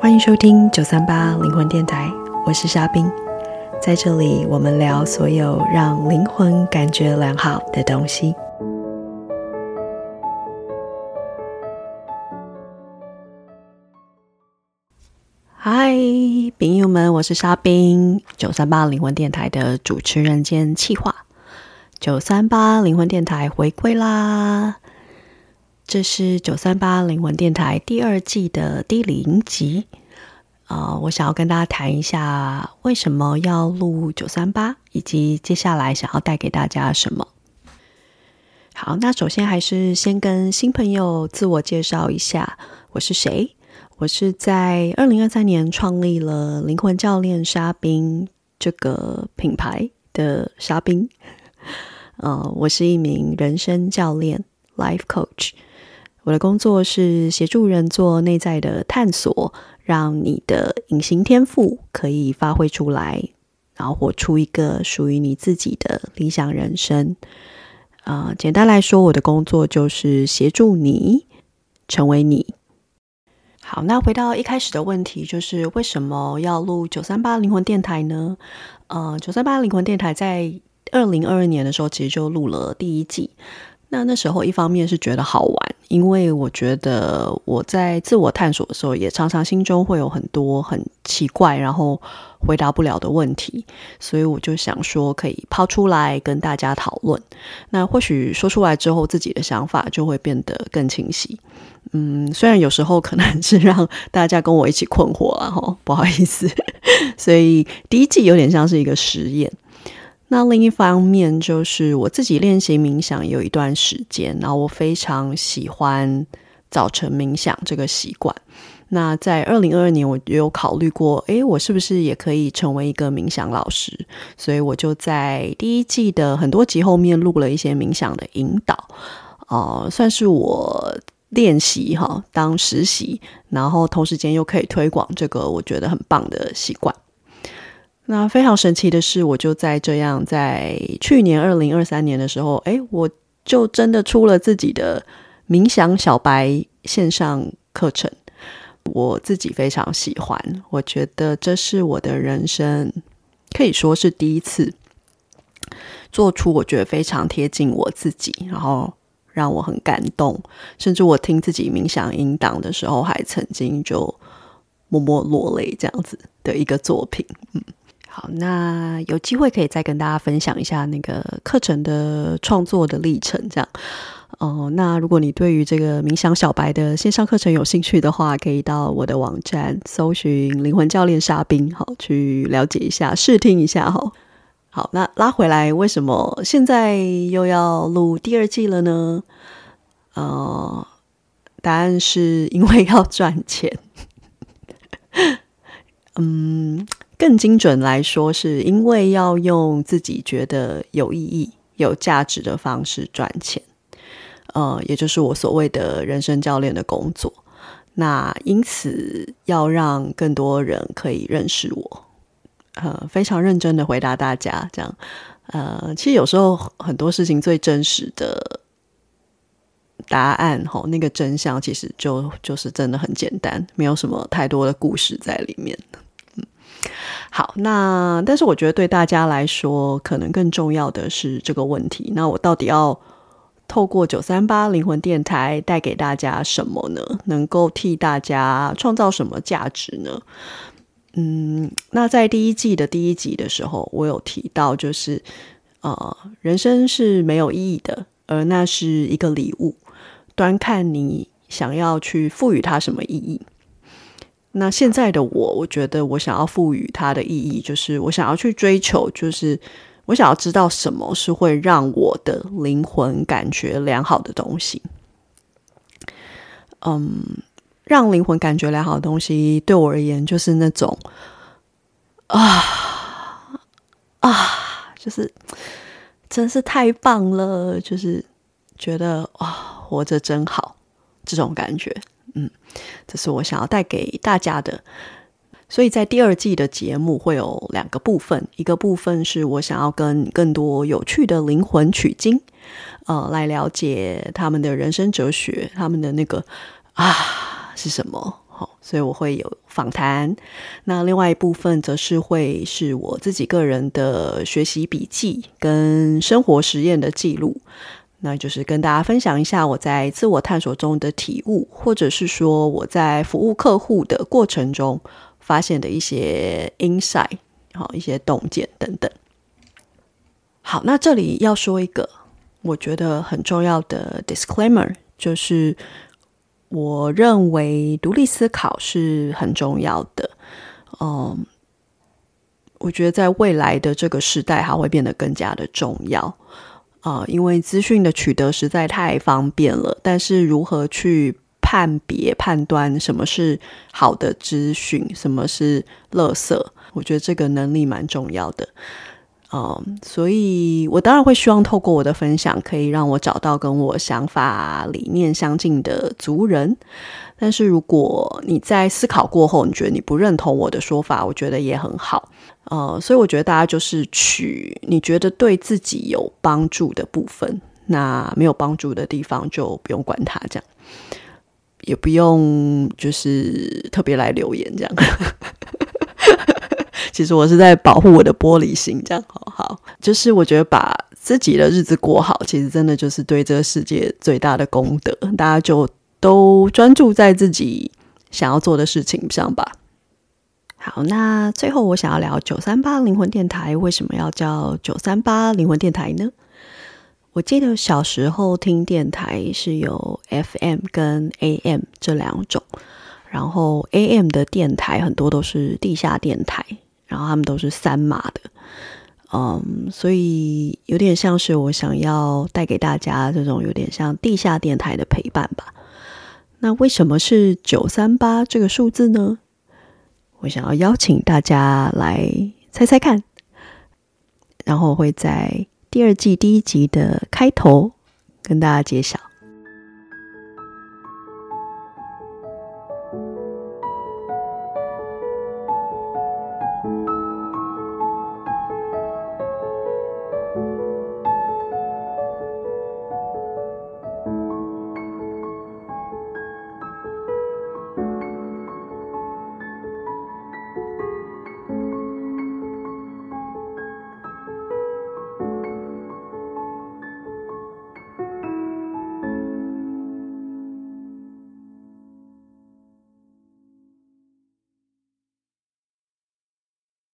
欢迎收听九三八灵魂电台，我是莎冰，在这里我们聊所有让灵魂感觉良好的东西。嗨，朋友们，我是莎冰，九三八灵魂电台的主持人兼企划，九三八灵魂电台回归啦！这是九三八灵魂电台第二季的第零集，啊、我想要跟大家谈一下为什么要录九三八，以及接下来想要带给大家什么。好，那首先还是先跟新朋友自我介绍一下，我是谁？我是在二零二三年创立了灵魂教练沙冰这个品牌的沙冰，呃，我是一名人生教练 （Life Coach）。我的工作是协助人做内在的探索，让你的隐形天赋可以发挥出来，然后活出一个属于你自己的理想人生。呃，简单来说，我的工作就是协助你成为你。好，那回到一开始的问题，就是为什么要录九三八灵魂电台呢？呃，九三八灵魂电台在二零二二年的时候，其实就录了第一季。那那时候，一方面是觉得好玩，因为我觉得我在自我探索的时候，也常常心中会有很多很奇怪，然后回答不了的问题，所以我就想说，可以抛出来跟大家讨论。那或许说出来之后，自己的想法就会变得更清晰。嗯，虽然有时候可能是让大家跟我一起困惑了哈，不好意思。所以第一季有点像是一个实验。那另一方面，就是我自己练习冥想有一段时间，然后我非常喜欢早晨冥想这个习惯。那在二零二二年，我也有考虑过，诶，我是不是也可以成为一个冥想老师？所以我就在第一季的很多集后面录了一些冥想的引导，呃，算是我。练习哈，当实习，然后同时间又可以推广这个我觉得很棒的习惯。那非常神奇的是，我就在这样，在去年二零二三年的时候，诶，我就真的出了自己的冥想小白线上课程，我自己非常喜欢，我觉得这是我的人生可以说是第一次做出我觉得非常贴近我自己，然后。让我很感动，甚至我听自己冥想音档的时候，还曾经就默默落泪这样子的一个作品。嗯，好，那有机会可以再跟大家分享一下那个课程的创作的历程，这样。哦、那如果你对于这个冥想小白的线上课程有兴趣的话，可以到我的网站搜寻灵魂教练沙冰，好，去了解一下，试听一下，哈。好，那拉回来，为什么现在又要录第二季了呢？呃，答案是因为要赚钱。嗯，更精准来说，是因为要用自己觉得有意义、有价值的方式赚钱。呃，也就是我所谓的人生教练的工作。那因此要让更多人可以认识我。呃，非常认真的回答大家，这样，呃，其实有时候很多事情最真实的答案，吼，那个真相其实就就是真的很简单，没有什么太多的故事在里面。好，那但是我觉得对大家来说，可能更重要的是这个问题，那我到底要透过九三八灵魂电台带给大家什么呢？能够替大家创造什么价值呢？嗯，那在第一季的第一集的时候，我有提到，就是呃，人生是没有意义的，而那是一个礼物，端看你想要去赋予它什么意义。那现在的我，我觉得我想要赋予它的意义，就是我想要去追求，就是我想要知道什么是会让我的灵魂感觉良好的东西。嗯。让灵魂感觉良好的东西，对我而言就是那种啊啊，就是真是太棒了，就是觉得哇，活着真好，这种感觉，嗯，这是我想要带给大家的。所以在第二季的节目会有两个部分，一个部分是我想要跟更多有趣的灵魂取经，呃，来了解他们的人生哲学，他们的那个啊是什么。好，所以我会有访谈。那另外一部分则是会是我自己个人的学习笔记跟生活实验的记录。那就是跟大家分享一下我在自我探索中的体悟，或者是说我在服务客户的过程中发现的一些 insight，好，一些洞见等等。好，那这里要说一个我觉得很重要的 disclaimer，就是我认为独立思考是很重要的。嗯，我觉得在未来的这个时代，它会变得更加的重要。啊、因为资讯的取得实在太方便了，但是如何去判别、判断什么是好的资讯，什么是垃圾，我觉得这个能力蛮重要的。嗯、所以我当然会希望透过我的分享，可以让我找到跟我想法、理念相近的族人。但是如果你在思考过后，你觉得你不认同我的说法，我觉得也很好。呃，所以我觉得大家就是取你觉得对自己有帮助的部分，那没有帮助的地方就不用管它，这样也不用就是特别来留言这样。其实我是在保护我的玻璃心，这样好好。就是我觉得把自己的日子过好，其实真的就是对这个世界最大的功德。大家就都专注在自己想要做的事情上吧。好，那最后我想要聊九三八灵魂电台为什么要叫九三八灵魂电台呢？我记得小时候听电台是有 FM 跟 AM 这两种，然后 AM 的电台很多都是地下电台，然后他们都是三码的，嗯，所以有点像是我想要带给大家这种有点像地下电台的陪伴吧。那为什么是九三八这个数字呢？我想要邀请大家来猜猜看，然后会在第二季第一集的开头跟大家揭晓。